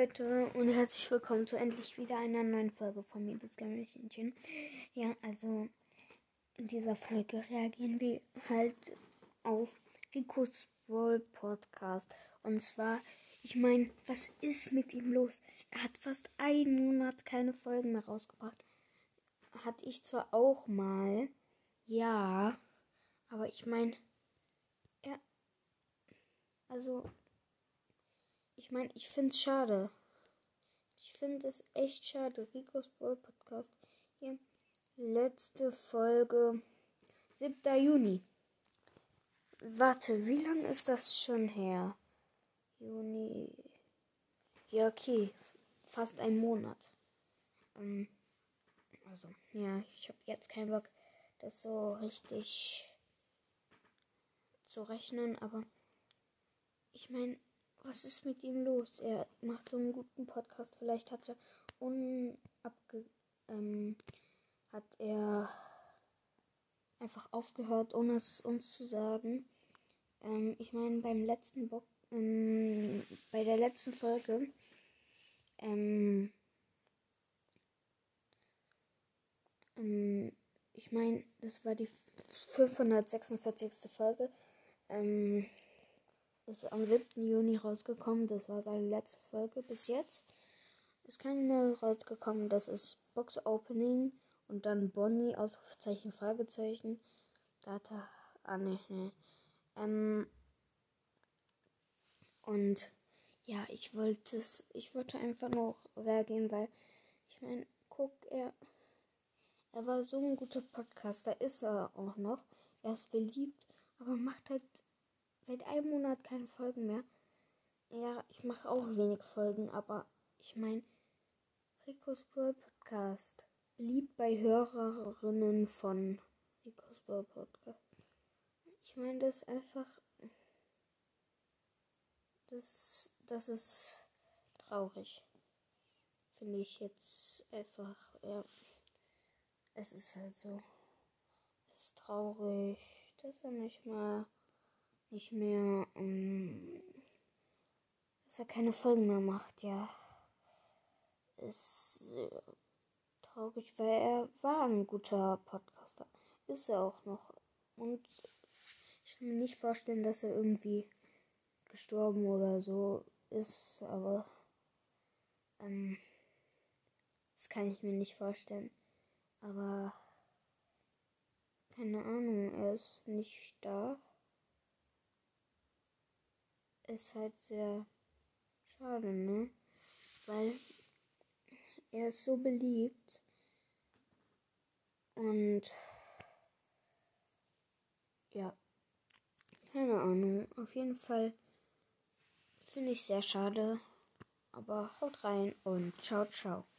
Leute und herzlich willkommen zu endlich wieder einer neuen Folge von mir, das Gammelchenchen. Ja, also in dieser Folge reagieren wir halt auf Ricos Brawl Podcast. Und zwar, ich meine, was ist mit ihm los? Er hat fast einen Monat keine Folgen mehr rausgebracht. Hatte ich zwar auch mal, ja, aber ich meine, er, also ich meine, ich finde es schade. Ich finde es echt schade. Ricos Ball Podcast. Hier. Letzte Folge. 7. Juni. Warte, wie lange ist das schon her? Juni. Ja, okay. Fast ein Monat. Ähm, also, ja, ich habe jetzt keinen Bock, das so richtig zu rechnen, aber ich meine, was ist mit ihm los? Er macht so einen guten Podcast. Vielleicht hat er unabge ähm, hat er einfach aufgehört, ohne es uns zu sagen. Ähm, ich meine, beim letzten Bock, ähm, bei der letzten Folge, ähm, ähm, ich meine, das war die 546. Folge. Ähm, ist am 7. Juni rausgekommen. Das war seine letzte Folge bis jetzt. Ist keine rausgekommen. Das ist Box Opening und dann Bonnie, Ausrufezeichen, Fragezeichen. Data. Ah, ne, ne. Ähm. Und ja, ich wollte es, ich wollte einfach noch reagieren, weil ich meine, guck, er, er war so ein guter Podcaster, ist er auch noch. Er ist beliebt, aber macht halt seit einem Monat keine Folgen mehr. Ja, ich mache auch wenig Folgen, aber ich meine, Ricos Brawl Podcast beliebt bei Hörerinnen von Ricos Brawl Podcast. Ich meine, das ist einfach. Das, das ist traurig. Finde ich jetzt einfach, ja. Es ist halt so. Es ist traurig, dass er nicht mal nicht mehr, ähm, dass er keine Folgen mehr macht, ja. Ist äh, traurig, weil er war ein guter Podcaster. Ist er auch noch. Und ich kann mir nicht vorstellen, dass er irgendwie gestorben oder so ist, aber ähm, das kann ich mir nicht vorstellen. Aber keine Ahnung, er ist nicht da ist halt sehr schade, ne? Weil er ist so beliebt. Und ja, keine Ahnung. Auf jeden Fall finde ich sehr schade. Aber haut rein und ciao, ciao.